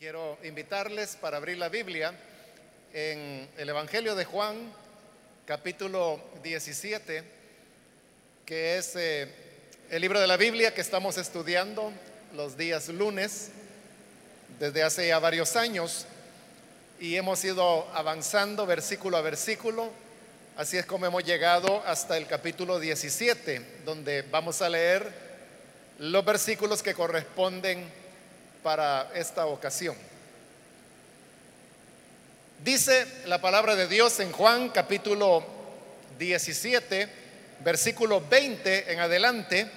Quiero invitarles para abrir la Biblia en el Evangelio de Juan, capítulo 17, que es eh, el libro de la Biblia que estamos estudiando los días lunes desde hace ya varios años y hemos ido avanzando versículo a versículo. Así es como hemos llegado hasta el capítulo 17, donde vamos a leer los versículos que corresponden para esta ocasión. Dice la palabra de Dios en Juan capítulo 17, versículo 20 en adelante.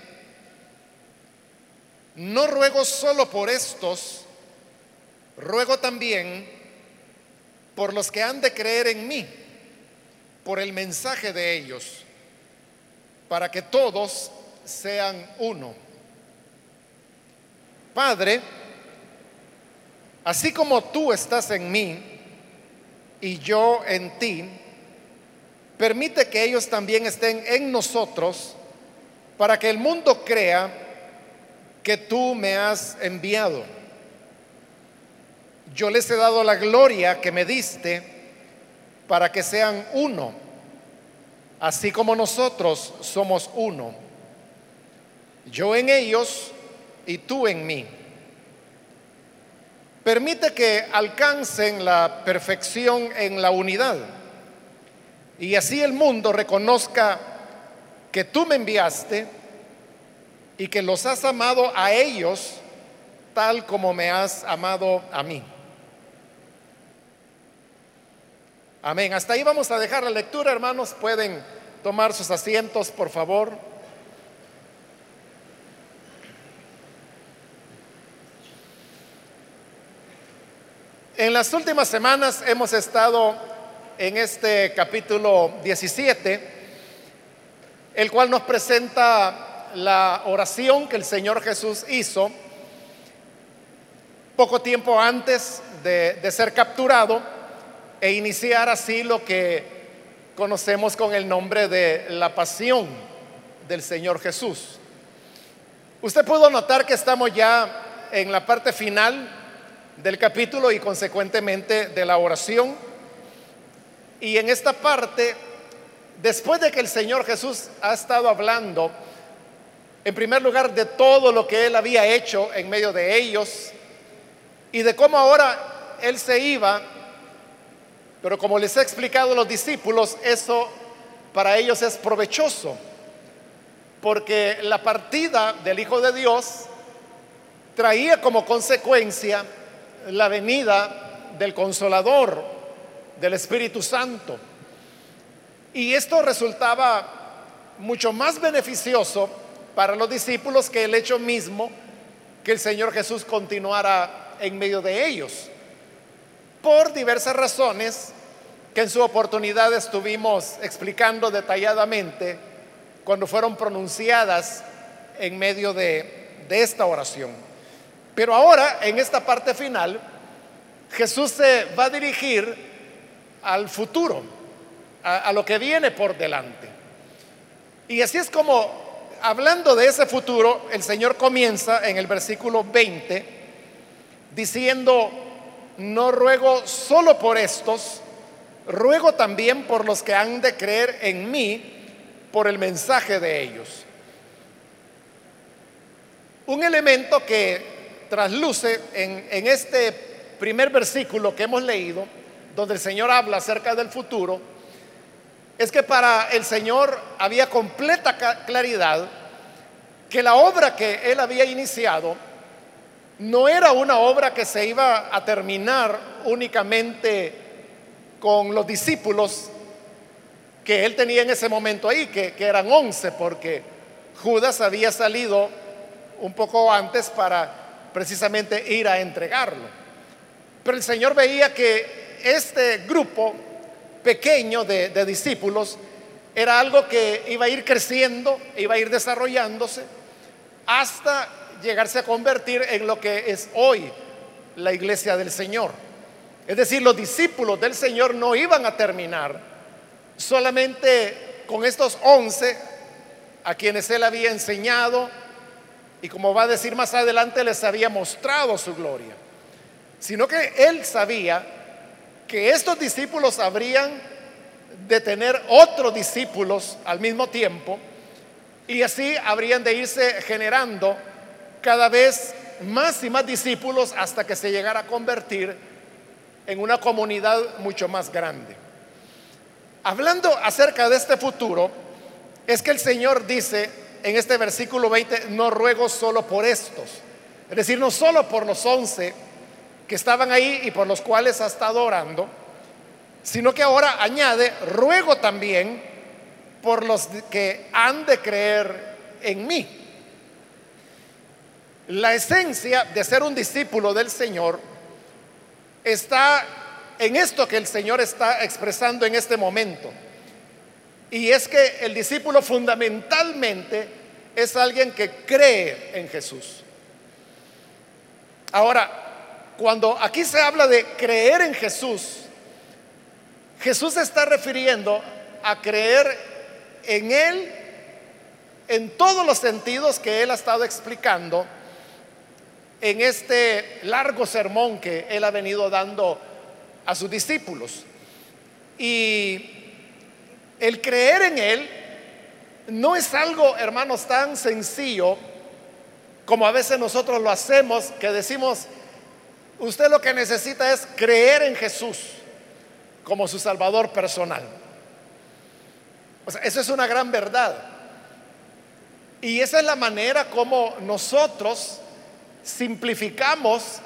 No ruego solo por estos, ruego también por los que han de creer en mí, por el mensaje de ellos, para que todos sean uno. Padre, Así como tú estás en mí y yo en ti, permite que ellos también estén en nosotros para que el mundo crea que tú me has enviado. Yo les he dado la gloria que me diste para que sean uno, así como nosotros somos uno. Yo en ellos y tú en mí permite que alcancen la perfección en la unidad. Y así el mundo reconozca que tú me enviaste y que los has amado a ellos tal como me has amado a mí. Amén. Hasta ahí vamos a dejar la lectura, hermanos. Pueden tomar sus asientos, por favor. En las últimas semanas hemos estado en este capítulo 17, el cual nos presenta la oración que el Señor Jesús hizo poco tiempo antes de, ser capturado e iniciar así lo que conocemos con el nombre de la pasión del Señor Jesús. Usted pudo notar que estamos ya en la parte final del capítulo y consecuentemente de la oración. Y en esta parte, después de que el Señor Jesús ha estado hablando, en primer lugar, de todo lo que Él había hecho en medio de ellos y de cómo ahora Él se iba, pero como les he explicado a los discípulos, eso para ellos es provechoso, porque la partida del Hijo de Dios traía como consecuencia la venida del consolador, del Espíritu Santo. Y esto resultaba mucho más beneficioso para los discípulos que el hecho mismo que el Señor Jesús continuara en medio de ellos. Por diversas razones que en su oportunidad estuvimos explicando detalladamente cuando fueron pronunciadas en medio de, esta oración. Pero ahora, en esta parte final, Jesús se va a dirigir al futuro, a, lo que viene por delante. Y así es como, hablando de ese futuro, el Señor comienza en el versículo 20 diciendo, no ruego solo por estos, ruego también por los que han de creer en mí por el mensaje de ellos. Un elemento que trasluce en, este primer versículo que hemos leído, donde el Señor habla acerca del futuro, es que para el Señor había completa claridad que la obra que Él había iniciado no era una obra que se iba a terminar únicamente con los discípulos que Él tenía en ese momento ahí, que eran once, porque Judas había salido un poco antes para precisamente ir a entregarlo. Pero el Señor veía que este grupo pequeño de, discípulos era algo que iba a ir creciendo, iba a ir desarrollándose hasta llegarse a convertir en lo que es hoy la iglesia del Señor. Es decir, los discípulos del Señor no iban a terminar solamente con estos once a quienes él había enseñado, y como va a decir más adelante, les había mostrado su gloria, sino que él sabía que estos discípulos habrían de tener otros discípulos al mismo tiempo y así habrían de irse generando cada vez más y más discípulos hasta que se llegara a convertir en una comunidad mucho más grande. Hablando acerca de este futuro, es que el Señor dice en este versículo 20, no ruego solo por estos, es decir, no solo por los once que estaban ahí y por los cuales ha estado orando, sino que ahora añade, ruego también por los que han de creer en mí. La esencia de ser un discípulo del Señor está en esto que el Señor está expresando en este momento. Y es que el discípulo fundamentalmente es alguien que cree en Jesús. Ahora, cuando aquí se habla de creer en Jesús, Jesús se está refiriendo a creer en Él en todos los sentidos que Él ha estado explicando en este largo sermón que Él ha venido dando a sus discípulos. Y el creer en Él no es algo, hermanos, tan sencillo como a veces nosotros lo hacemos, que decimos, usted lo que necesita es creer en Jesús como su Salvador personal. O sea, eso es una gran verdad. Y esa es la manera como nosotros simplificamos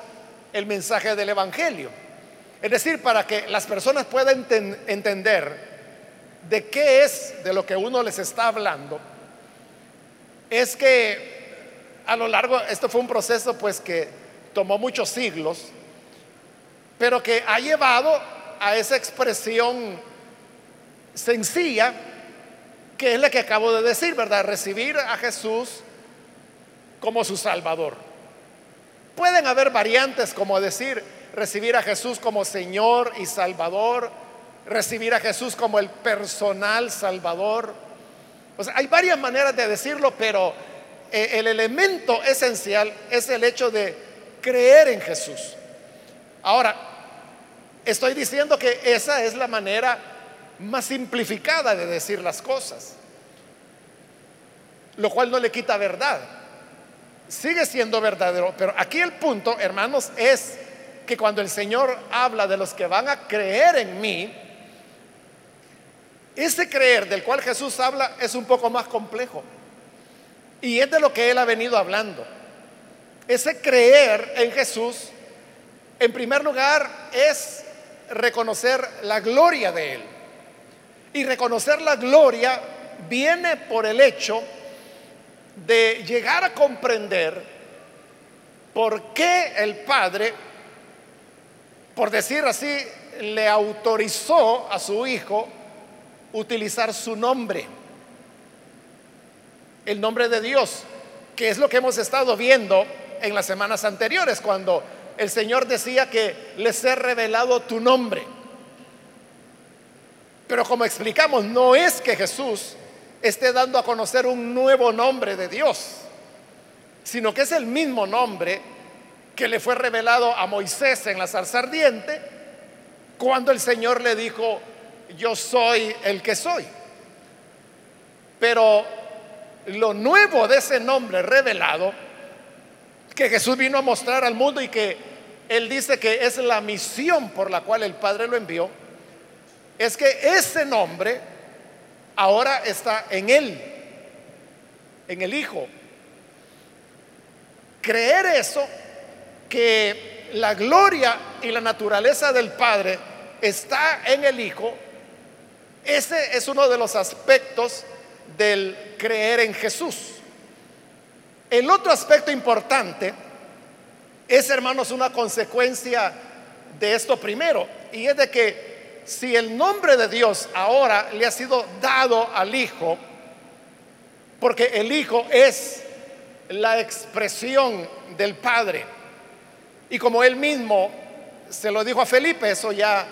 el mensaje del Evangelio. Es decir, para que las personas puedan entender de qué es de lo que uno les está hablando, es que a lo largo, esto fue un proceso pues que tomó muchos siglos, pero que ha llevado a esa expresión sencilla que es la que acabo de decir, ¿verdad? Recibir a Jesús como su Salvador. Pueden haber variantes como decir, recibir a Jesús como Señor y Salvador, recibir a Jesús como el personal Salvador. O sea, hay varias maneras de decirlo, pero eh, el elemento esencial es el hecho de creer en Jesús. Ahora, estoy diciendo que esa es la manera más simplificada de decir las cosas, lo cual no le quita verdad. Sigue siendo verdadero, pero aquí el punto, hermanos, es que cuando el Señor habla de los que van a creer en mí, ese creer del cual Jesús habla es un poco más complejo. Y es de lo que Él ha venido hablando. Ese creer en Jesús, en primer lugar, es reconocer la gloria de Él. Y reconocer la gloria viene por el hecho de llegar a comprender por qué el Padre, por decir así, le autorizó a su Hijo utilizar su nombre, el nombre de Dios, que es lo que hemos estado viendo en las semanas anteriores, cuando el Señor decía que les he revelado tu nombre. Pero como explicamos, no es que Jesús esté dando a conocer un nuevo nombre de Dios, sino que es el mismo nombre que le fue revelado a Moisés en la zarza ardiente, cuando el Señor le dijo, yo soy el que soy. Pero lo nuevo de ese nombre revelado, que Jesús vino a mostrar al mundo y que Él dice que es la misión por la cual el Padre lo envió, es que ese nombre ahora está en Él, en el Hijo. Creer eso, que la gloria y la naturaleza del Padre está en el Hijo, ese es uno de los aspectos del creer en Jesús. El otro aspecto importante es, hermanos, una consecuencia de esto primero, y es de que si el nombre de Dios ahora le ha sido dado al Hijo, porque el Hijo es la expresión del Padre, y como él mismo se lo dijo a Felipe, eso ya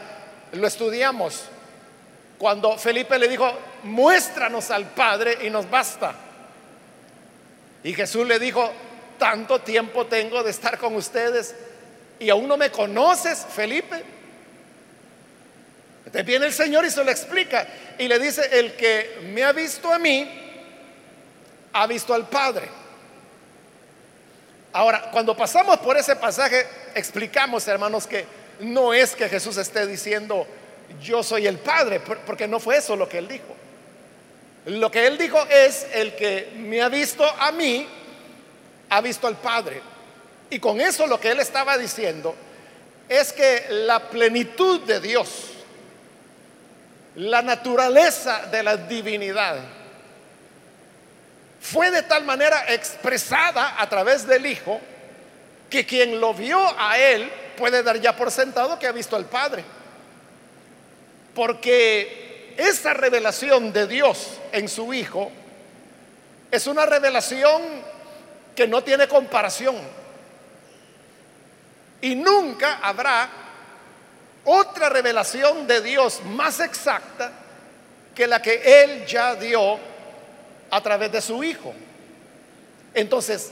lo estudiamos, cuando Felipe le dijo, muéstranos al Padre y nos basta. Y Jesús le dijo, tanto tiempo tengo de estar con ustedes ¿Y aún no me conoces, Felipe? Entonces viene el Señor y se lo explica y le dice, el que me ha visto a mí, ha visto al Padre. Ahora, cuando pasamos por ese pasaje, explicamos, hermanos, que no es que Jesús esté diciendo, yo soy el Padre, porque no fue eso lo que él dijo. Lo que él dijo es, el que me ha visto a mí, ha visto al Padre. Y con eso lo que él estaba diciendo es que la plenitud de Dios, la naturaleza de la divinidad, fue de tal manera expresada a través del Hijo que quien lo vio a él puede dar ya por sentado que ha visto al Padre. Porque esa revelación de Dios en su Hijo es una revelación que no tiene comparación. Y nunca habrá otra revelación de Dios más exacta que la que Él ya dio a través de su Hijo. Entonces,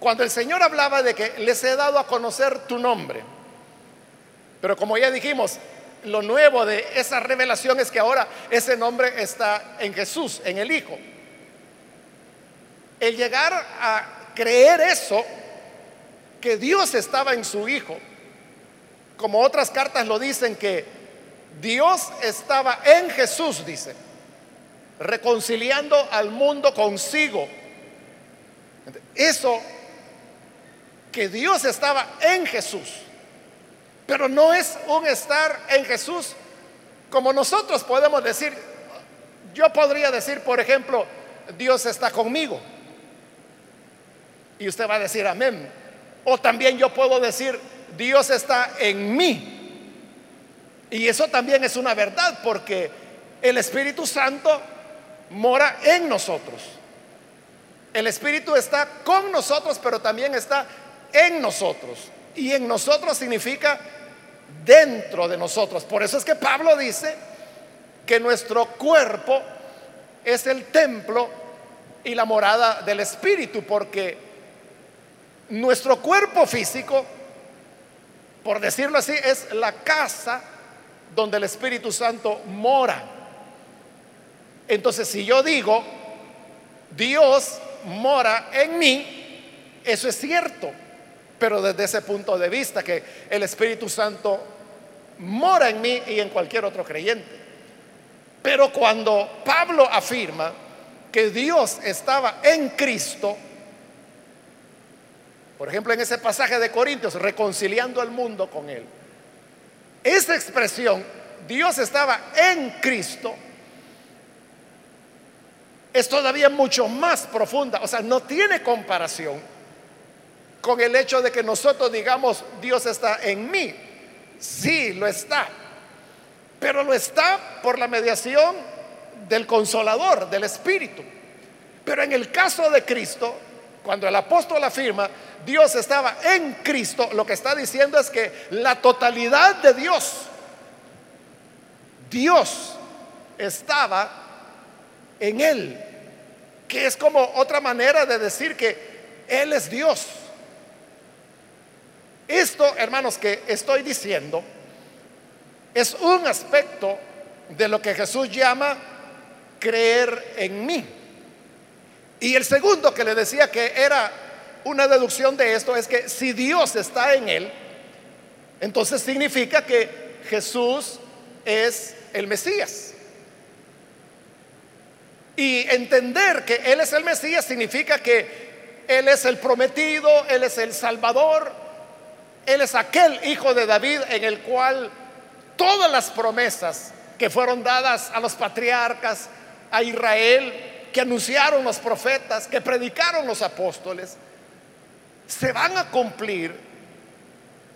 cuando el Señor hablaba de que les he dado a conocer tu nombre, pero como ya dijimos, lo nuevo de esa revelación es que ahora ese nombre está en Jesús, en el Hijo. El llegar a creer eso, que Dios estaba en su Hijo, como otras cartas lo dicen, que Dios estaba en Jesús, dice, reconciliando al mundo consigo. Eso, que Dios estaba en Jesús pero no es un estar en Jesús como nosotros podemos decir. Yo podría decir, por ejemplo, Dios está conmigo. Y usted va a decir amén. O también yo puedo decir, Dios está en mí. Y eso también es una verdad porque el Espíritu Santo mora en nosotros. El Espíritu está con nosotros, pero también está en nosotros. Y en nosotros significa dentro de nosotros. Por eso es que Pablo dice que nuestro cuerpo es el templo y la morada del Espíritu, porque nuestro cuerpo físico, por decirlo así, es la casa donde el Espíritu Santo mora. Entonces, si yo digo, Dios mora en mí, eso es cierto pero desde ese punto de vista que el Espíritu Santo mora en mí y en cualquier otro creyente. Pero cuando Pablo afirma que Dios estaba en Cristo, por ejemplo en ese pasaje de Corintios, reconciliando al mundo con Él, esa expresión, Dios estaba en Cristo, es todavía mucho más profunda, o sea, no tiene comparación con el hecho de que nosotros digamos, Dios está en mí. Sí, lo está. Pero lo está por la mediación del consolador, del Espíritu. Pero en el caso de Cristo, cuando el apóstol afirma, Dios estaba en Cristo, lo que está diciendo es que la totalidad de Dios, Dios estaba en Él, que es como otra manera de decir que Él es Dios. Esto, hermanos, que estoy diciendo es un aspecto de lo que Jesús llama creer en mí. Y el segundo que le decía que era una deducción de esto es que si Dios está en él, entonces significa que Jesús es el Mesías. Y entender que Él es el Mesías significa que Él es el prometido, Él es el Salvador, él es aquel hijo de David en el cual todas las promesas que fueron dadas a los patriarcas, a Israel, que anunciaron los profetas, que predicaron los apóstoles, se van a cumplir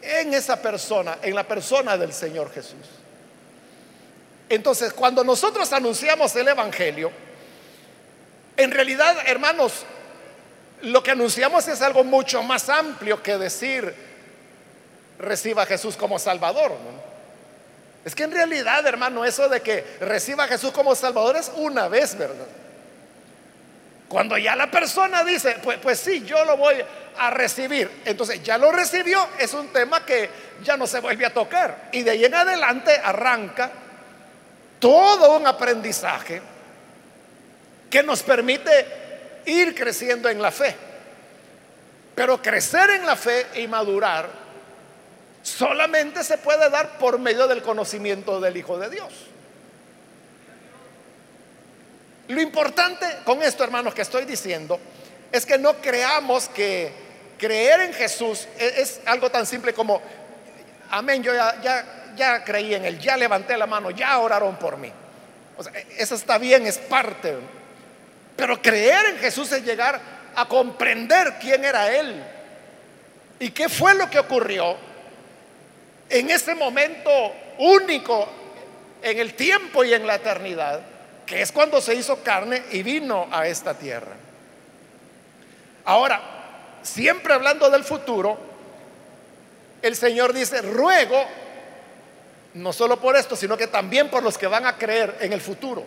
en esa persona, en la persona del Señor Jesús. Entonces, cuando nosotros anunciamos el Evangelio, en realidad, hermanos, lo que anunciamos es algo mucho más amplio que decir, reciba a Jesús como Salvador. Es que en realidad, hermano, eso de que reciba a Jesús como Salvador es una vez, ¿verdad? Cuando ya la persona dice, pues, pues sí, yo lo voy a recibir. Entonces ya lo recibió, es un tema que ya no se vuelve a tocar. Y de ahí en adelante arranca todo un aprendizaje que nos permite ir creciendo en la fe. Pero crecer en la fe y madurar solamente se puede dar por medio del conocimiento del Hijo de Dios. Lo importante con esto, hermanos, que estoy diciendo, es que no creamos que creer en Jesús es, algo tan simple como, amén, yo ya, ya, ya, creí en Él, ya levanté la mano, ya oraron por mí. O sea, eso está bien, es parte. Pero creer en Jesús es llegar a comprender quién era Él y qué fue lo que ocurrió en ese momento único en el tiempo y en la eternidad que es cuando se hizo carne y vino a esta tierra. Ahora, siempre hablando del futuro, el Señor dice, ruego, no solo por esto, sino que también por los que van a creer en el futuro.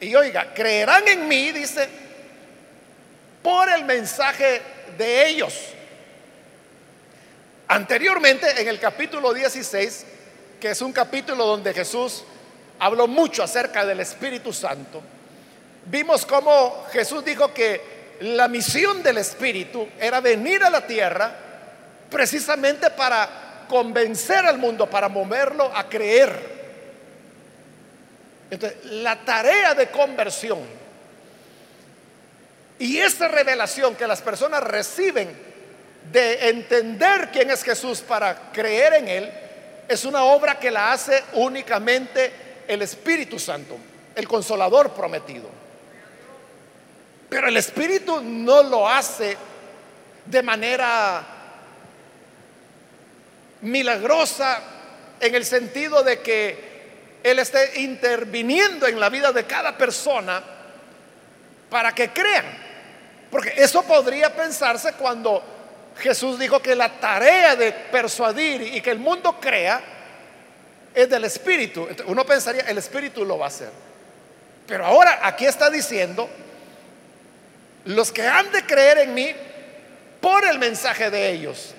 Y oiga, creerán en mí, dice, por el mensaje de ellos. Anteriormente, en el capítulo 16, que es un capítulo donde Jesús habló mucho acerca del Espíritu Santo, vimos cómo Jesús dijo que la misión del Espíritu era venir a la tierra precisamente para convencer al mundo, para moverlo a creer. Entonces, la tarea de conversión y esa revelación que las personas reciben de entender quién es Jesús para creer en Él, es una obra que la hace únicamente el Espíritu Santo, el consolador prometido. Pero el Espíritu no lo hace de manera milagrosa en el sentido de que Él esté interviniendo en la vida de cada persona para que crean. Porque eso podría pensarse cuando Jesús dijo que la tarea de persuadir y que el mundo crea es del Espíritu. Uno pensaría, el Espíritu lo va a hacer. Pero ahora aquí está diciendo, los que han de creer en mí por el mensaje de ellos.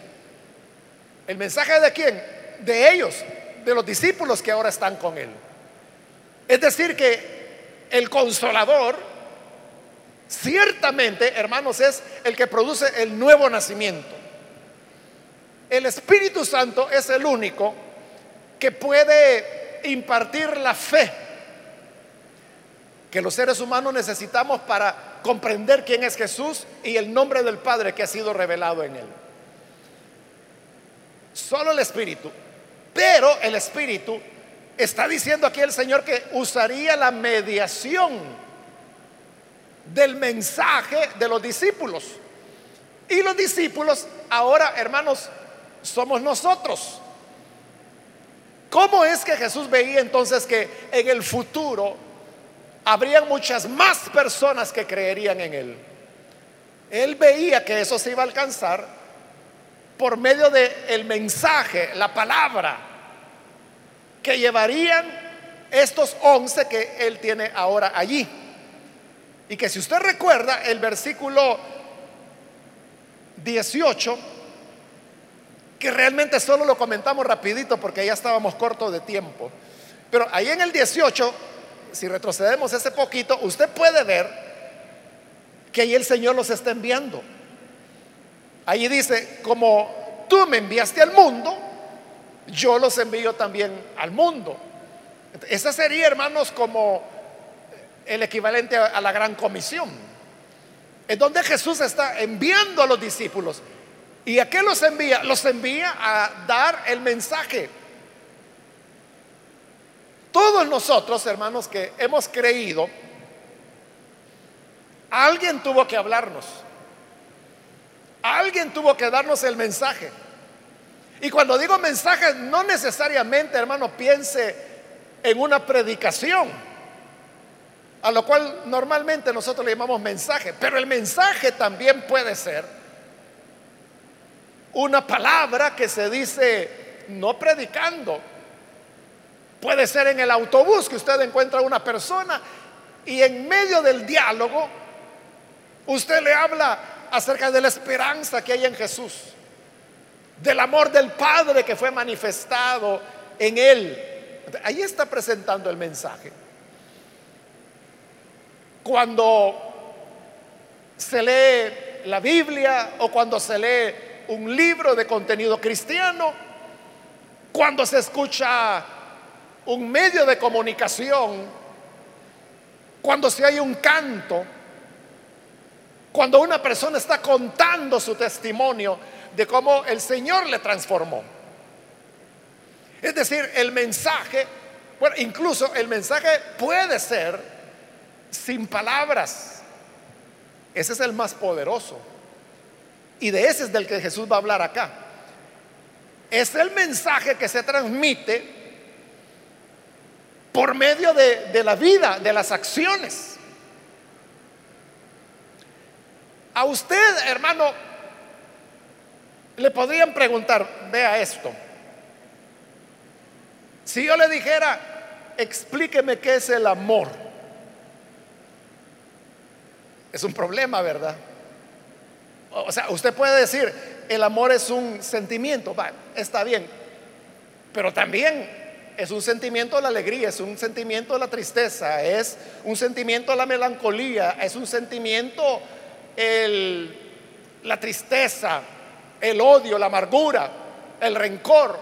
¿El mensaje de quién? De ellos, de los discípulos que ahora están con él. Es decir, que el consolador, ciertamente, hermanos, es el que produce el nuevo nacimiento. El Espíritu Santo es el único que puede impartir la fe que los seres humanos necesitamos para comprender quién es Jesús y el nombre del Padre que ha sido revelado en él. Solo el Espíritu. Pero el Espíritu está diciendo aquí el Señor que usaría la mediación del mensaje de los discípulos. Y los discípulos ahora, hermanos, somos nosotros. ¿Cómo es que Jesús veía entonces que en el futuro habrían muchas más personas que creerían en Él? Él veía que eso se iba a alcanzar por medio del el mensaje, la palabra que llevarían estos once que Él tiene ahora allí. Y que si usted recuerda el versículo 18, que realmente solo lo comentamos rapidito porque ya estábamos cortos de tiempo. Pero ahí en el 18, si retrocedemos ese poquito, usted puede ver que ahí el Señor los está enviando. Ahí dice, como tú me enviaste al mundo, yo los envío también al mundo. Esa sería, hermanos, como el equivalente a la gran comisión. Es donde Jesús está enviando a los discípulos ¿Y a qué los envía? Los envía a dar el mensaje. Todos nosotros, hermanos, que hemos creído, alguien tuvo que hablarnos. Alguien tuvo que darnos el mensaje. Y cuando digo mensaje, no necesariamente, hermano, piense en una predicación, a lo cual normalmente nosotros le llamamos mensaje, pero el mensaje también puede ser una palabra que se dice no predicando. Puede ser en el autobús que usted encuentra a una persona y en medio del diálogo usted le habla acerca de la esperanza que hay en Jesús, del amor del Padre que fue manifestado en Él. Ahí está presentando el mensaje. Cuando se lee la Biblia o cuando se lee un libro de contenido cristiano, cuando se escucha un medio de comunicación, cuando se hay un canto, cuando una persona está contando su testimonio de cómo el Señor le transformó. Es decir, el mensaje, bueno, incluso el mensaje puede ser sin palabras. Ese es el más poderoso. Y de ese es del que Jesús va a hablar acá. Es el mensaje que se transmite por medio de, de la vida, de las acciones. A usted, hermano, le podrían preguntar, vea esto. Si yo le dijera, explíqueme qué es el amor. Es un problema, ¿verdad? O sea, usted puede decir, el amor es un sentimiento, va, está bien, pero también es un sentimiento de la alegría, es un sentimiento de la tristeza, es un sentimiento de la melancolía, es un sentimiento el, la tristeza, el odio, la amargura, el rencor.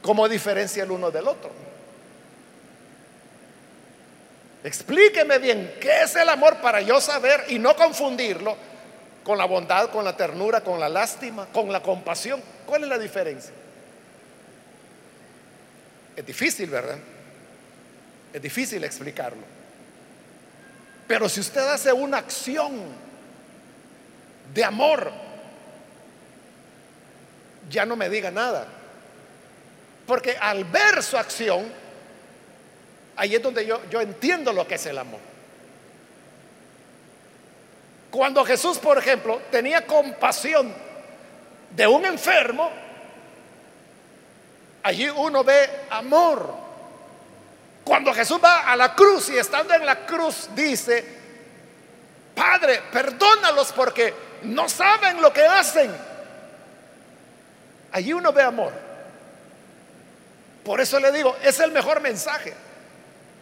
¿Cómo diferencia el uno del otro? Explíqueme bien qué es el amor para yo saber y no confundirlo con la bondad, con la ternura, con la lástima, con la compasión. ¿Cuál es la diferencia? Es difícil, ¿verdad? Es difícil explicarlo. Pero si usted hace una acción de amor, ya no me diga nada. Porque al ver su acción, ahí es donde yo, yo entiendo lo que es el amor. Cuando Jesús, por ejemplo, tenía compasión de un enfermo, allí uno ve amor. Cuando Jesús va a la cruz y estando en la cruz dice, Padre, perdónalos porque no saben lo que hacen. Allí uno ve amor. Por eso le digo, es el mejor mensaje.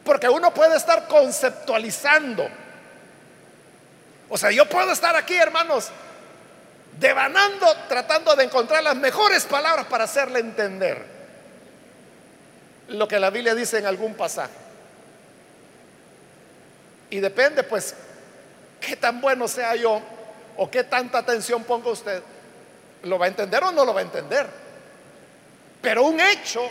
Porque uno puede estar conceptualizando. O sea, yo puedo estar aquí, hermanos, devanando, tratando de encontrar las mejores palabras para hacerle entender lo que la Biblia dice en algún pasaje. Y depende pues qué tan bueno sea yo o qué tanta atención ponga usted, ¿lo va a entender o no lo va a entender? Pero un hecho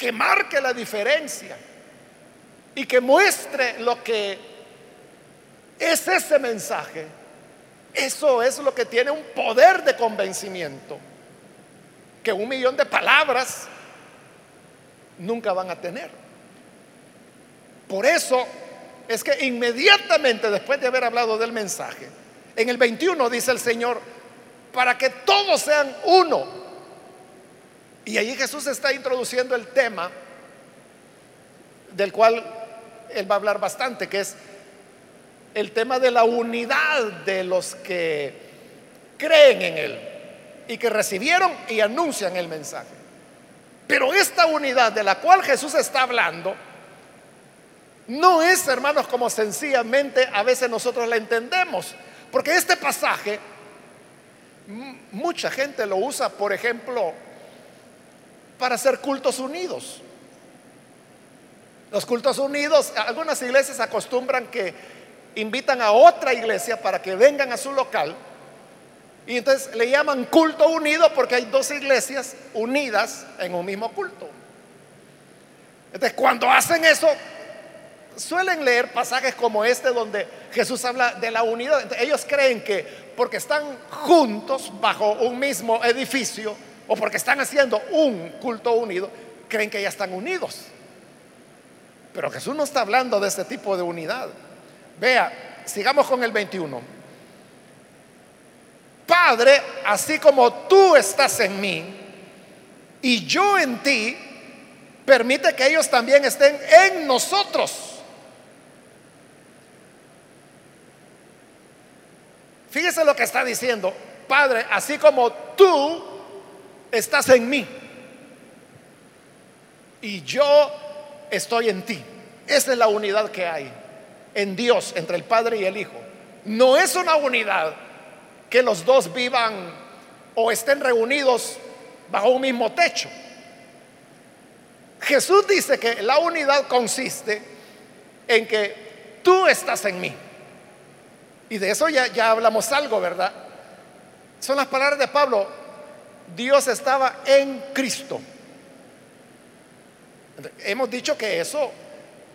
que marque la diferencia y que muestre lo que es ese mensaje, eso es lo que tiene un poder de convencimiento que un millón de palabras nunca van a tener. Por eso es que inmediatamente después de haber hablado del mensaje, en el 21 dice el Señor, para que todos sean uno. Y allí Jesús está introduciendo el tema del cual él va a hablar bastante, que es el tema de la unidad de los que creen en Él y que recibieron y anuncian el mensaje. Pero esta unidad de la cual Jesús está hablando, no es, hermanos, como sencillamente a veces nosotros la entendemos. Porque este pasaje, mucha gente lo usa, por ejemplo, para hacer cultos unidos. Los cultos unidos, algunas iglesias acostumbran que invitan a otra iglesia para que vengan a su local y entonces le llaman culto unido porque hay dos iglesias unidas en un mismo culto. Entonces cuando hacen eso, suelen leer pasajes como este donde Jesús habla de la unidad. ellos creen que porque están juntos bajo un mismo edificio o porque están haciendo un culto unido, creen que ya están unidos. Pero Jesús no está hablando de este tipo de unidad. Vea, sigamos con el 21. Padre, así como tú estás en mí y yo en ti, permite que ellos también estén en nosotros. Fíjese lo que está diciendo. Padre, así como tú estás en mí y yo estoy en ti. Esa es la unidad que hay en Dios entre el Padre y el Hijo. No es una unidad que los dos vivan o estén reunidos bajo un mismo techo. Jesús dice que la unidad consiste en que tú estás en mí. Y de eso ya, ya hablamos algo, ¿verdad? Son las palabras de Pablo. Dios estaba en Cristo. Hemos dicho que eso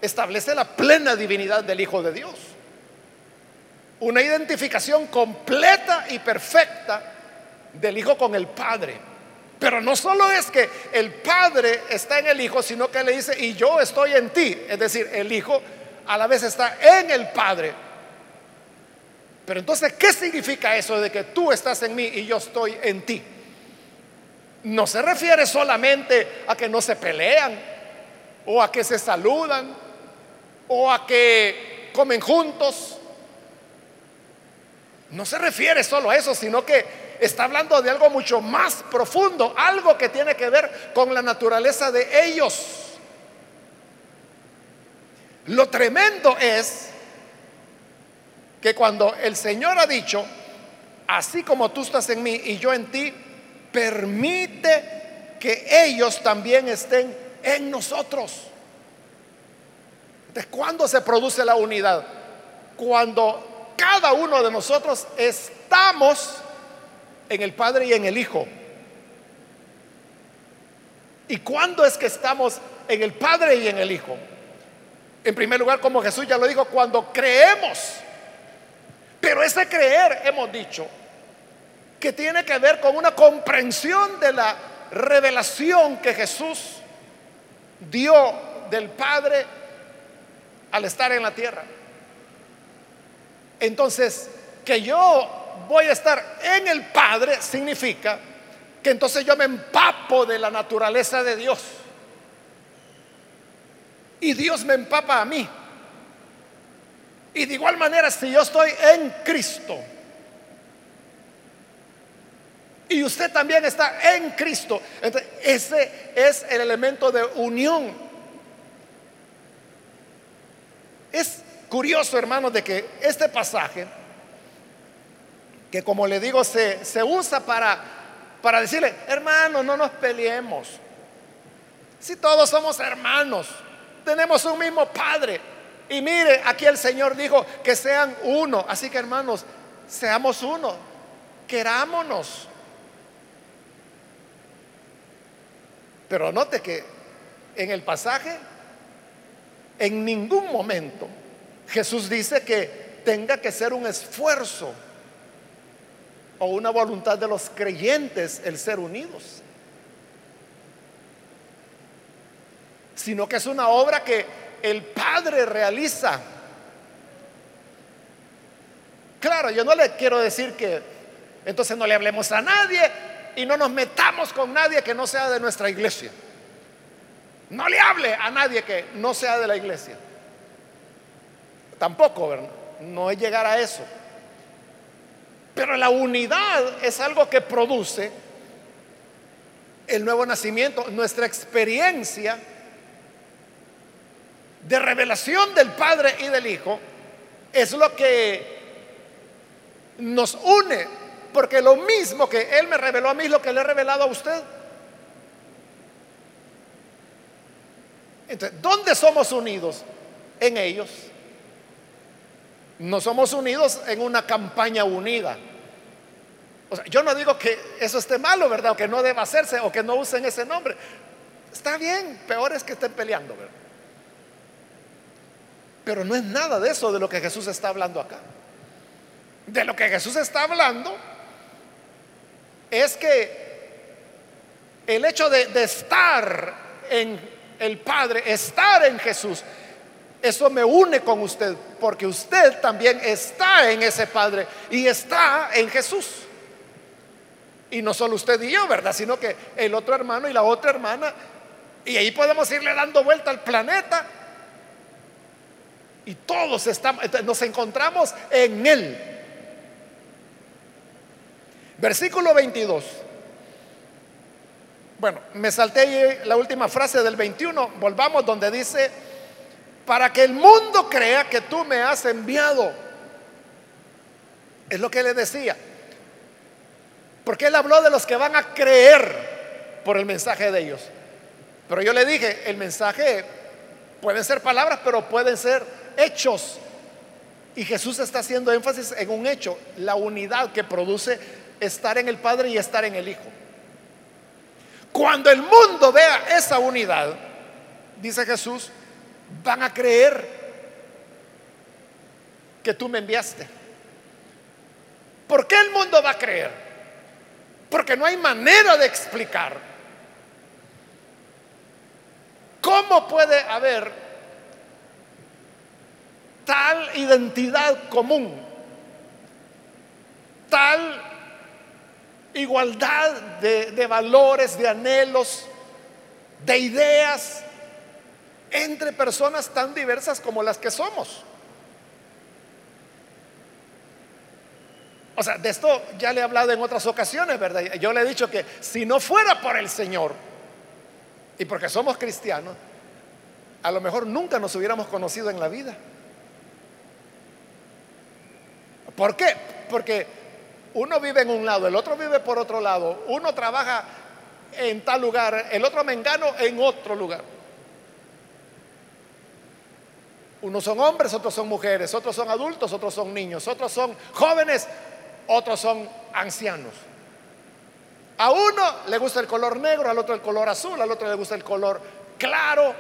establece la plena divinidad del Hijo de Dios. Una identificación completa y perfecta del Hijo con el Padre. Pero no solo es que el Padre está en el Hijo, sino que le dice, y yo estoy en ti. Es decir, el Hijo a la vez está en el Padre. Pero entonces, ¿qué significa eso de que tú estás en mí y yo estoy en ti? No se refiere solamente a que no se pelean o a que se saludan o a que comen juntos. No se refiere solo a eso, sino que está hablando de algo mucho más profundo, algo que tiene que ver con la naturaleza de ellos. Lo tremendo es que cuando el Señor ha dicho, así como tú estás en mí y yo en ti, permite que ellos también estén en nosotros. ¿De cuándo se produce la unidad? Cuando cada uno de nosotros estamos en el Padre y en el Hijo. ¿Y cuándo es que estamos en el Padre y en el Hijo? En primer lugar, como Jesús ya lo dijo, cuando creemos. Pero ese creer, hemos dicho, que tiene que ver con una comprensión de la revelación que Jesús dio del Padre al estar en la tierra. Entonces, que yo voy a estar en el Padre significa que entonces yo me empapo de la naturaleza de Dios. Y Dios me empapa a mí. Y de igual manera, si yo estoy en Cristo, y usted también está en Cristo, entonces ese es el elemento de unión Es curioso, hermanos, de que este pasaje, que como le digo, se, se usa para, para decirle, hermanos, no nos peleemos. Si todos somos hermanos, tenemos un mismo Padre. Y mire, aquí el Señor dijo que sean uno. Así que hermanos, seamos uno. Querámonos. Pero note que en el pasaje en ningún momento Jesús dice que tenga que ser un esfuerzo o una voluntad de los creyentes el ser unidos, sino que es una obra que el Padre realiza. Claro, yo no le quiero decir que entonces no le hablemos a nadie y no nos metamos con nadie que no sea de nuestra iglesia. No le hable a nadie que no sea de la iglesia. Tampoco, ¿verdad? No es llegar a eso. Pero la unidad es algo que produce el nuevo nacimiento, nuestra experiencia de revelación del Padre y del Hijo es lo que nos une, porque lo mismo que Él me reveló a mí es lo que le he revelado a usted. Entonces, ¿dónde somos unidos? En ellos. No somos unidos en una campaña unida. O sea, yo no digo que eso esté malo, ¿verdad? O que no deba hacerse o que no usen ese nombre. Está bien, peor es que estén peleando, ¿verdad? Pero no es nada de eso de lo que Jesús está hablando acá. De lo que Jesús está hablando es que el hecho de, estar en el Padre, estar en Jesús, eso me une con usted, porque usted también está en ese Padre y está en Jesús. Y no solo usted y yo, ¿verdad? Sino que el otro hermano y la otra hermana. Y ahí podemos irle dando vuelta al planeta. Y todos estamos, nos encontramos en Él. Versículo 22. Bueno, me salté la última frase del 21. Volvamos donde dice, para que el mundo crea que tú me has enviado. Es lo que le decía. Porque él habló de los que van a creer por el mensaje de ellos. Pero yo le dije, el mensaje pueden ser palabras, pero pueden ser hechos. Y Jesús está haciendo énfasis en un hecho, la unidad que produce estar en el Padre y estar en el Hijo. Cuando el mundo vea esa unidad, dice Jesús, van a creer que tú me enviaste. ¿Por qué el mundo va a creer? Porque no hay manera de explicar cómo puede haber tal identidad común, tal igualdad de, valores, de anhelos, de ideas entre personas tan diversas como las que somos. O sea, de esto ya le he hablado en otras ocasiones, ¿verdad? Yo le he dicho que si no fuera por el Señor y porque somos cristianos, a lo mejor nunca nos hubiéramos conocido en la vida. ¿Por qué? Porque uno vive en un lado, el otro vive por otro lado, uno trabaja en tal lugar, el otro mengano en otro lugar. Unos son hombres, otros son mujeres, otros son adultos, otros son niños, otros son jóvenes, otros son ancianos. A uno le gusta el color negro, al otro el color azul, al otro le gusta el color claro.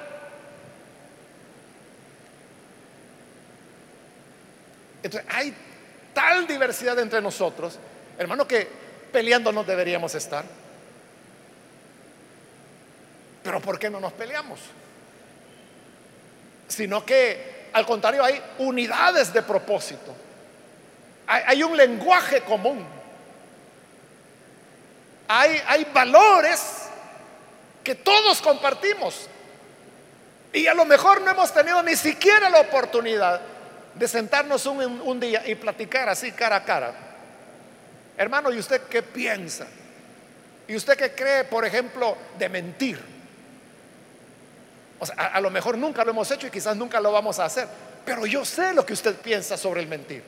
Entonces hay tal diversidad entre nosotros, hermano, que peleándonos deberíamos estar. Pero ¿por qué no nos peleamos? Sino que, al contrario, hay unidades de propósito. Hay, un lenguaje común. Hay valores que todos compartimos. Y a lo mejor no hemos tenido ni siquiera la oportunidad de sentarnos un, día y platicar así cara a cara. Hermano, ¿y usted qué piensa? ¿Y usted qué cree, por ejemplo, de mentir? O sea, a, a, lo mejor nunca lo hemos hecho y quizás nunca lo vamos a hacer. Pero yo sé lo que usted piensa sobre el mentir.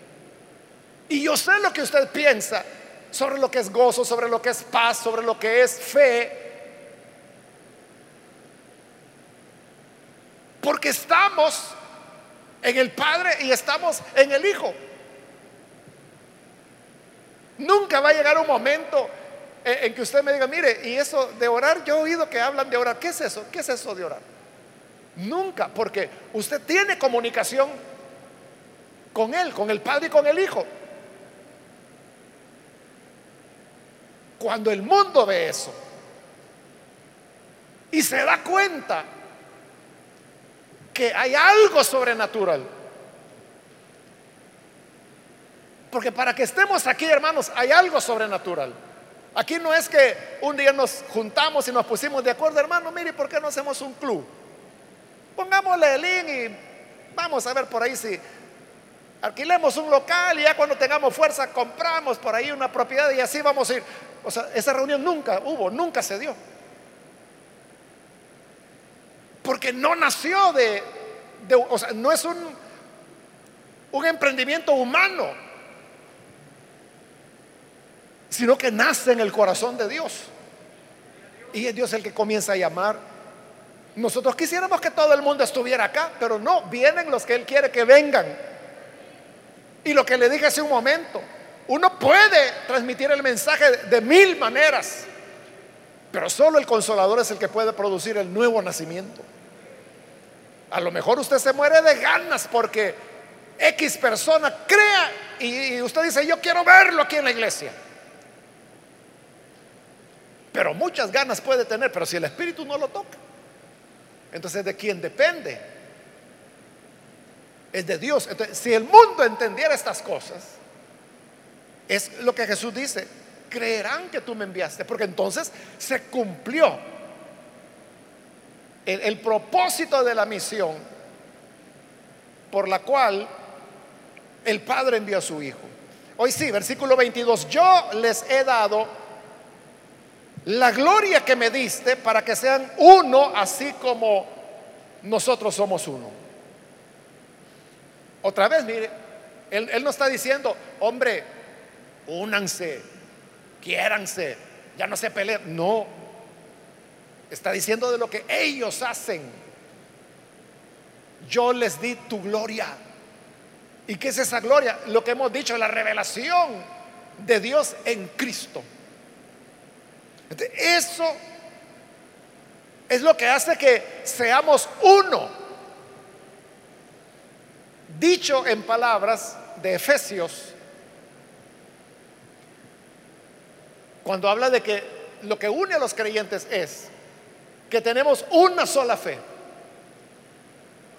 Y yo sé lo que usted piensa sobre lo que es gozo, sobre lo que es paz, sobre lo que es fe. Porque estamos en el Padre y estamos en el Hijo. Nunca va a llegar un momento en que usted me diga, mire, y eso de orar, yo he oído que hablan de orar. ¿Qué es eso? ¿Qué es eso de orar? Nunca, porque usted tiene comunicación con Él, con el Padre y con el Hijo. Cuando el mundo ve eso y se da cuenta que hay algo sobrenatural. Porque para que estemos aquí, hermanos, hay algo sobrenatural. Aquí no es que un día nos juntamos y nos pusimos de acuerdo, hermano, mire, ¿por qué no hacemos un club? Pongámosle el link y vamos a ver por ahí si alquilemos un local y ya cuando tengamos fuerza compramos por ahí una propiedad y así vamos a ir. O sea, esa reunión nunca hubo, nunca se dio. Porque no nació de, o sea, no es un, un emprendimiento humano, sino que nace en el corazón de Dios. Y es Dios el que comienza a llamar. Nosotros quisiéramos que todo el mundo estuviera acá, pero no, vienen los que Él quiere que vengan. Y lo que le dije hace un momento, uno puede transmitir el mensaje de mil maneras, pero solo el consolador es el que puede producir el nuevo nacimiento. A lo mejor usted se muere de ganas porque X persona crea y usted dice, yo quiero verlo aquí en la iglesia. Pero muchas ganas puede tener, pero si el Espíritu no lo toca, entonces ¿de quién depende? Es de Dios. Entonces, si el mundo entendiera estas cosas, es lo que Jesús dice, creerán que tú me enviaste, porque entonces se cumplió el, propósito de la misión por la cual el Padre envió a su Hijo. Hoy sí, versículo 22, yo les he dado la gloria que me diste para que sean uno así como nosotros somos uno. Otra vez, mire, él, él no está diciendo, hombre, únanse, quiéranse, ya no se peleen. No, está diciendo de lo que ellos hacen. Yo les di tu gloria. ¿Y qué es esa gloria? Lo que hemos dicho, la revelación de Dios en Cristo. Eso es lo que hace que seamos uno. Dicho en palabras de Efesios, cuando habla de que lo que une a los creyentes es que tenemos una sola fe,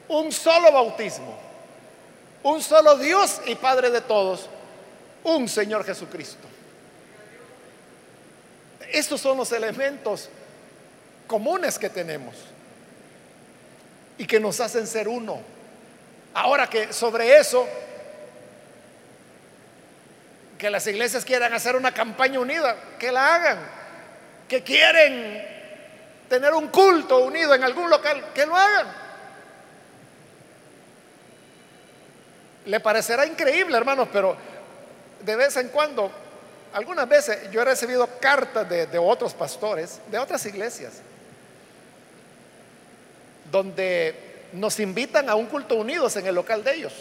un solo bautismo un solo Dios y Padre de todos, un Señor Jesucristo. Estos son los elementos comunes que tenemos y que nos hacen ser uno. Ahora que sobre eso, que las iglesias quieran hacer una campaña unida, que la hagan. Que quieren tener un culto unido en algún local, que lo hagan. Le parecerá increíble, hermanos, pero de vez en cuando, algunas veces yo he recibido cartas de, otros pastores, de otras iglesias, donde nos invitan a un culto unidos en el local de ellos.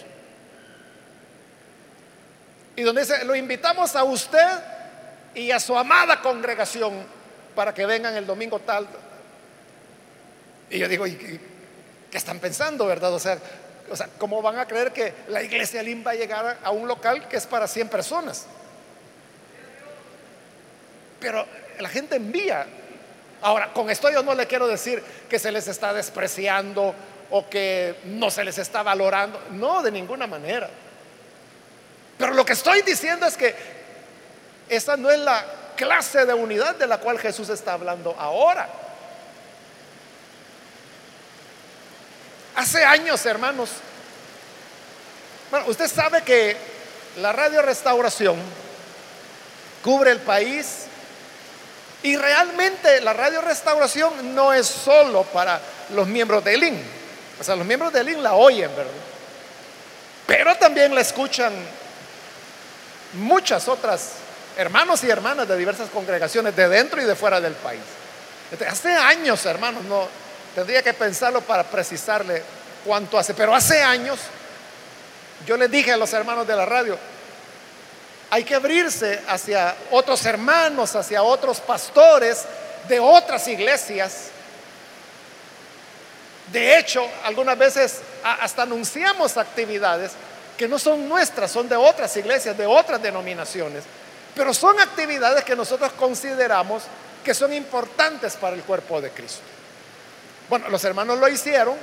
Y donde dice, lo invitamos a usted y a su amada congregación para que vengan el domingo tal. Y yo digo, ¿y qué están pensando, verdad? O sea, o sea, ¿cómo van a creer que la iglesia LIM va a llegar a un local que es para 100 personas? Pero la gente envía. Ahora, con esto yo no le quiero decir que se les está despreciando o que no se les está valorando. No, de ninguna manera. Pero lo que estoy diciendo es que esa no es la clase de unidad de la cual Jesús está hablando ahora. Hace años, hermanos, bueno, usted sabe que la radio restauración cubre el país y realmente la radio restauración no es solo para los miembros del IN. O sea, los miembros del IN la oyen, ¿verdad? Pero también la escuchan muchas otras hermanos y hermanas de diversas congregaciones de dentro y de fuera del país. Hace años, hermanos, no Tendría que pensarlo para precisarle cuánto hace. Pero hace años yo les dije a los hermanos de la radio, hay que abrirse hacia otros hermanos, hacia otros pastores de otras iglesias. De hecho, algunas veces hasta anunciamos actividades que no son nuestras, son de otras iglesias, de otras denominaciones, pero son actividades que nosotros consideramos que son importantes para el cuerpo de Cristo. Bueno, los hermanos lo hicieron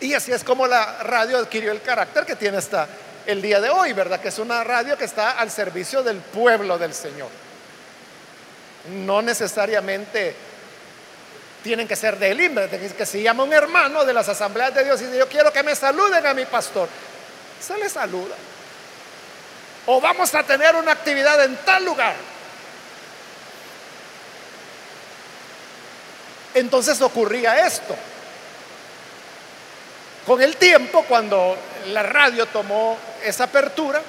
y así es como la radio adquirió el carácter que tiene hasta el día de hoy, ¿verdad? Que es una radio que está al servicio del pueblo del Señor. No necesariamente tienen que ser de él, que si llama un hermano de las asambleas de Dios y dice, yo quiero que me saluden a mi pastor, se le saluda. O vamos a tener una actividad en tal lugar. Entonces ocurría esto. Con el tiempo, cuando la radio tomó esa apertura,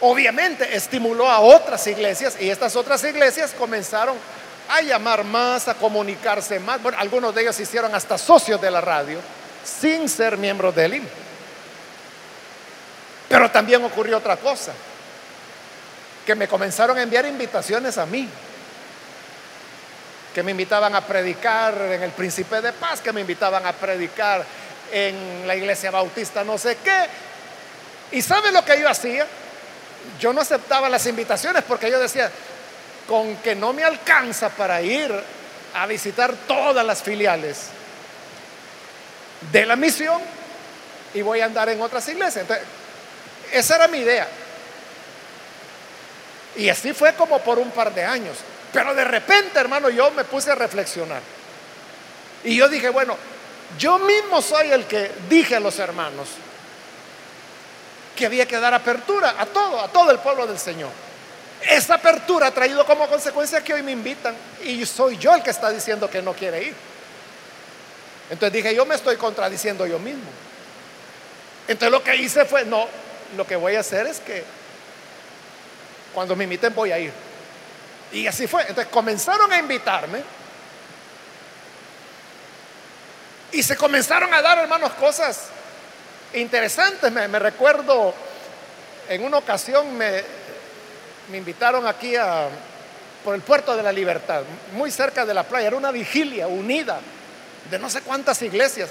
obviamente estimuló a otras iglesias y estas otras iglesias comenzaron a llamar más, a comunicarse más. Bueno, algunos de ellos se hicieron hasta socios de la radio sin ser miembros del IM. Pero también ocurrió otra cosa, que me comenzaron a enviar invitaciones a mí que me invitaban a predicar en el Príncipe de Paz, que me invitaban a predicar en la iglesia bautista, no sé qué. ¿Y sabe lo que yo hacía? Yo no aceptaba las invitaciones porque yo decía, con que no me alcanza para ir a visitar todas las filiales de la misión y voy a andar en otras iglesias. Entonces, esa era mi idea. Y así fue como por un par de años. Pero de repente, hermano, yo me puse a reflexionar. Y yo dije, bueno, yo mismo soy el que dije a los hermanos, que había que dar apertura a todo, a todo el pueblo del Señor. Esa apertura ha traído como consecuencia que hoy me invitan y soy yo el que está diciendo que no quiere ir. Entonces dije, yo me estoy contradiciendo yo mismo. Entonces lo que hice fue, no, lo que voy a hacer es que cuando me inviten voy a ir. Y así fue. Entonces comenzaron a invitarme. Y se comenzaron a dar, hermanos, cosas interesantes. Me, recuerdo, en una ocasión me, me invitaron aquí a, por el puerto de la libertad, muy cerca de la playa. Era una vigilia unida de no sé cuántas iglesias.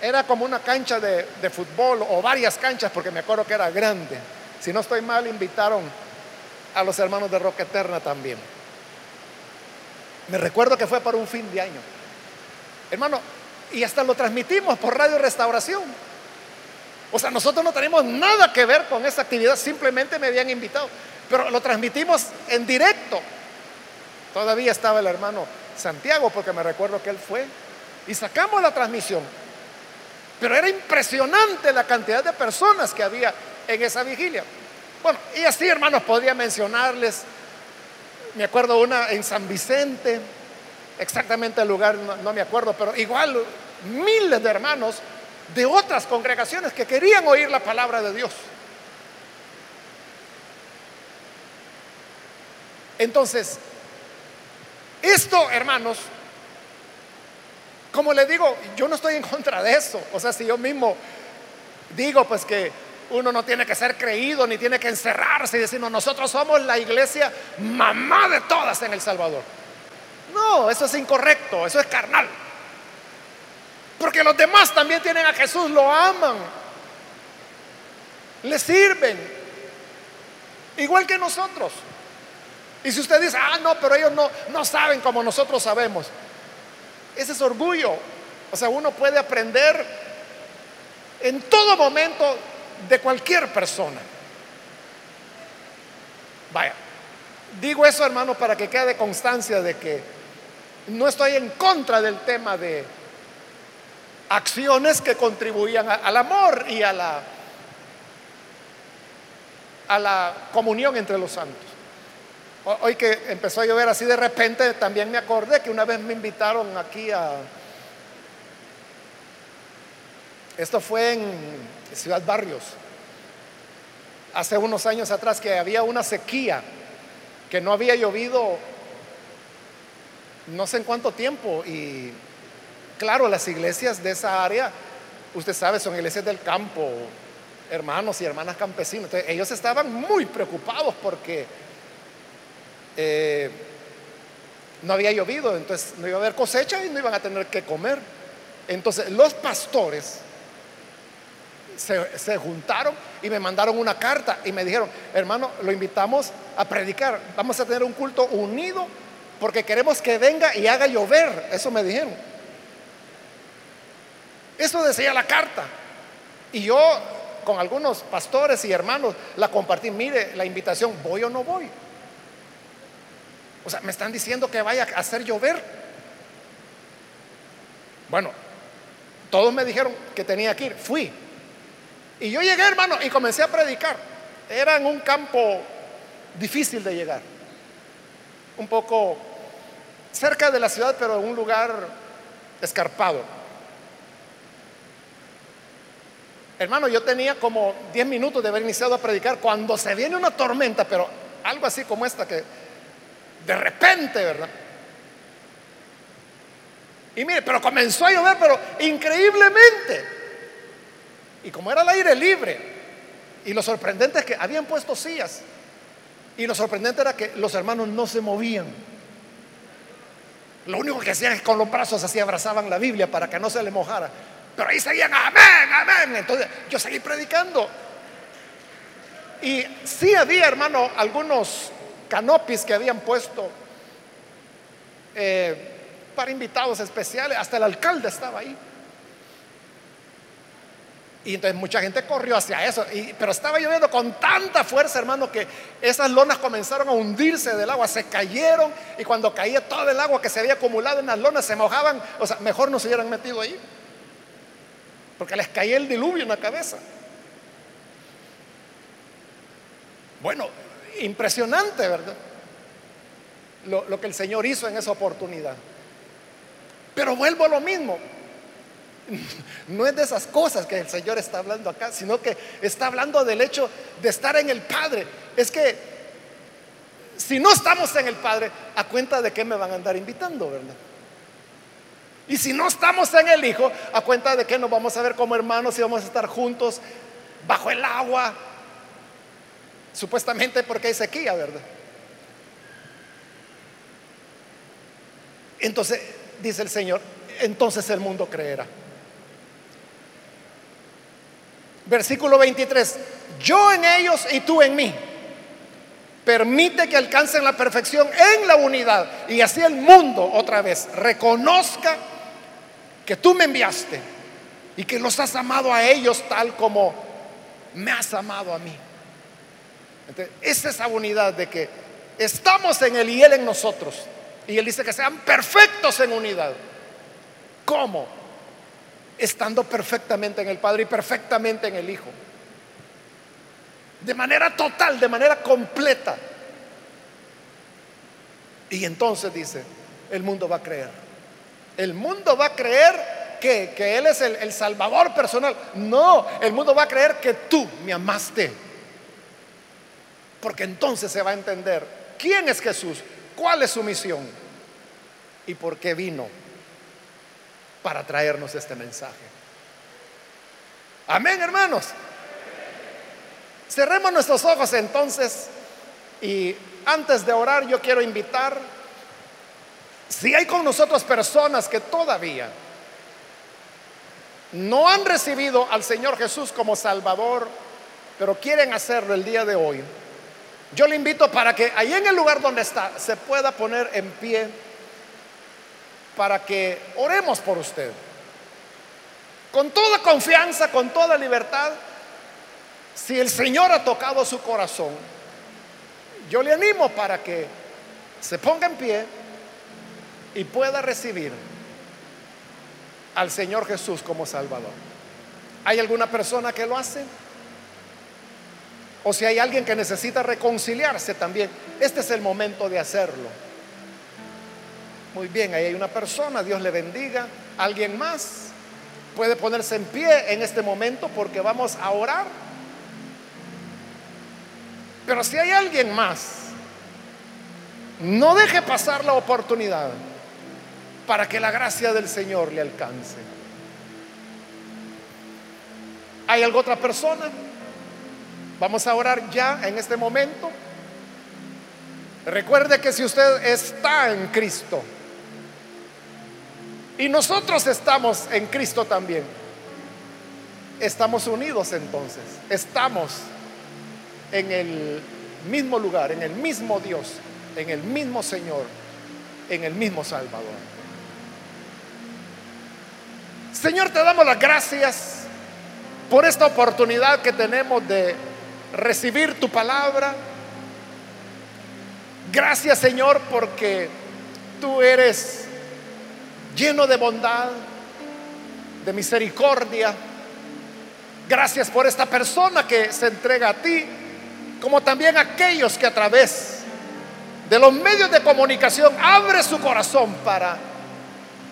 Era como una cancha de, de, fútbol o varias canchas, porque me acuerdo que era grande. Si no estoy mal, invitaron a los hermanos de Roca Eterna también. Me recuerdo que fue para un fin de año. Hermano, y hasta lo transmitimos por Radio Restauración. O sea, nosotros no tenemos nada que ver con esa actividad, simplemente me habían invitado. Pero lo transmitimos en directo. Todavía estaba el hermano Santiago, porque me recuerdo que él fue. Y sacamos la transmisión. Pero era impresionante la cantidad de personas que había en esa vigilia. Bueno, y así, hermanos, podría mencionarles. Me acuerdo una en San Vicente, exactamente el lugar no, me acuerdo, pero igual miles de hermanos de otras congregaciones que querían oír la palabra de Dios. Entonces, esto, hermanos, como le digo, yo no estoy en contra de eso. O sea, si yo mismo digo, pues que uno no tiene que ser creído ni tiene que encerrarse y decir, nosotros somos la iglesia mamá de todas en El Salvador. No, eso es incorrecto, eso es carnal. Porque los demás también tienen a Jesús, lo aman, le sirven, igual que nosotros. Y si usted dice, ah, no, pero ellos no, no saben como nosotros sabemos, ese es orgullo. O sea, uno puede aprender en todo momento de cualquier persona. Vaya, digo eso hermano para que quede constancia de que no estoy en contra del tema de acciones que contribuían al amor y a la, a la comunión entre los santos. Hoy que empezó a llover así de repente, también me acordé que una vez me invitaron aquí a... Esto fue en Ciudad Barrios, hace unos años atrás, que había una sequía, que no había llovido no sé en cuánto tiempo. Y claro, las iglesias de esa área, usted sabe, son iglesias del campo, hermanos y hermanas campesinos. ellos estaban muy preocupados porque eh, no había llovido, entonces no iba a haber cosecha y no iban a tener que comer. Entonces los pastores se, juntaron y me mandaron una carta y me dijeron, hermano, lo invitamos a predicar, vamos a tener un culto unido porque queremos que venga y haga llover, eso me dijeron. Eso decía la carta. Y yo con algunos pastores y hermanos la compartí, mire la invitación, ¿voy o no voy? O sea, me están diciendo que vaya a hacer llover. Bueno, todos me dijeron que tenía que ir, fui. Y yo llegué, hermano, y comencé a predicar. Era en un campo difícil de llegar. Un poco cerca de la ciudad, pero en un lugar escarpado. Hermano, yo tenía como 10 minutos de haber iniciado a predicar cuando se viene una tormenta, pero algo así como esta que de repente, ¿verdad? Y mire, pero comenzó a llover, pero increíblemente. Y como era el aire libre, y lo sorprendente es que habían puesto sillas, y lo sorprendente era que los hermanos no se movían. Lo único que hacían es con los brazos así abrazaban la Biblia para que no se le mojara. Pero ahí seguían, amén, amén. Entonces yo seguí predicando. Y sí había, hermano, algunos canopis que habían puesto eh, para invitados especiales. Hasta el alcalde estaba ahí. Y entonces mucha gente corrió hacia eso. pero estaba lloviendo con tanta fuerza, hermano, que esas lonas comenzaron a hundirse del agua, se cayeron. Y cuando caía todo el agua que se había acumulado en las lonas, se mojaban. O sea, mejor no se hubieran metido ahí. Porque les caía el diluvio en la cabeza. Bueno, impresionante, ¿verdad? Lo, lo, que el Señor hizo en esa oportunidad. Pero vuelvo a lo mismo. No es de esas cosas que el Señor está hablando acá, sino que está hablando del hecho de estar en el Padre. Es que si no estamos en el Padre, a cuenta de qué me van a andar invitando, ¿verdad? Y si no estamos en el Hijo, a cuenta de que nos vamos a ver como hermanos y vamos a estar juntos bajo el agua, supuestamente porque hay sequía, ¿verdad? Entonces, dice el Señor, entonces el mundo creerá. Versículo 23, yo en ellos y tú en mí. Permite que alcancen la perfección en la unidad y así el mundo otra vez reconozca que tú me enviaste y que los has amado a ellos tal como me has amado a mí. Entonces, es esa unidad de que estamos en Él y Él en nosotros. Y Él dice que sean perfectos en unidad. ¿Cómo? Estando perfectamente en el Padre y perfectamente en el Hijo. De manera total, de manera completa. Y entonces dice, el mundo va a creer. El mundo va a creer que, Él es el, el salvador personal. No, el mundo va a creer que tú me amaste. Porque entonces se va a entender quién es Jesús, cuál es su misión y por qué vino para traernos este mensaje. Amén, hermanos. Cerremos nuestros ojos entonces y antes de orar yo quiero invitar si hay con nosotros personas que todavía no han recibido al Señor Jesús como Salvador, pero quieren hacerlo el día de hoy, yo le invito para que ahí en el lugar donde está se pueda poner en pie para que oremos por usted. Con toda confianza, con toda libertad, si el Señor ha tocado su corazón, yo le animo para que se ponga en pie y pueda recibir al Señor Jesús como Salvador. ¿Hay alguna persona que lo hace? O si hay alguien que necesita reconciliarse también, este es el momento de hacerlo. Muy bien, ahí hay una persona, Dios le bendiga. ¿Alguien más? Puede ponerse en pie en este momento porque vamos a orar. Pero si hay alguien más, no deje pasar la oportunidad para que la gracia del Señor le alcance. ¿Hay alguna otra persona? Vamos a orar ya en este momento. Recuerde que si usted está en Cristo y nosotros estamos en Cristo también, estamos unidos entonces, estamos en el mismo lugar, en el mismo Dios, en el mismo Señor, en el mismo Salvador. Señor, te damos las gracias por esta oportunidad que tenemos de recibir tu palabra. Gracias, Señor, porque tú eres lleno de bondad, de misericordia. Gracias por esta persona que se entrega a ti, como también aquellos que a través de los medios de comunicación abre su corazón para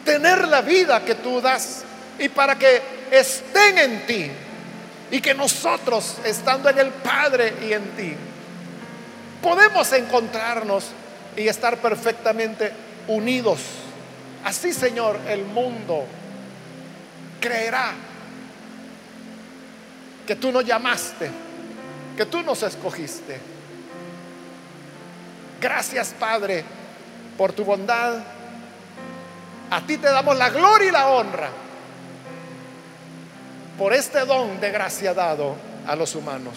tener la vida que tú das y para que estén en ti y que nosotros, estando en el Padre y en ti, podemos encontrarnos y estar perfectamente unidos. Así, Señor, el mundo creerá que tú nos llamaste, que tú nos escogiste. Gracias, Padre, por tu bondad. A ti te damos la gloria y la honra por este don de gracia dado a los humanos.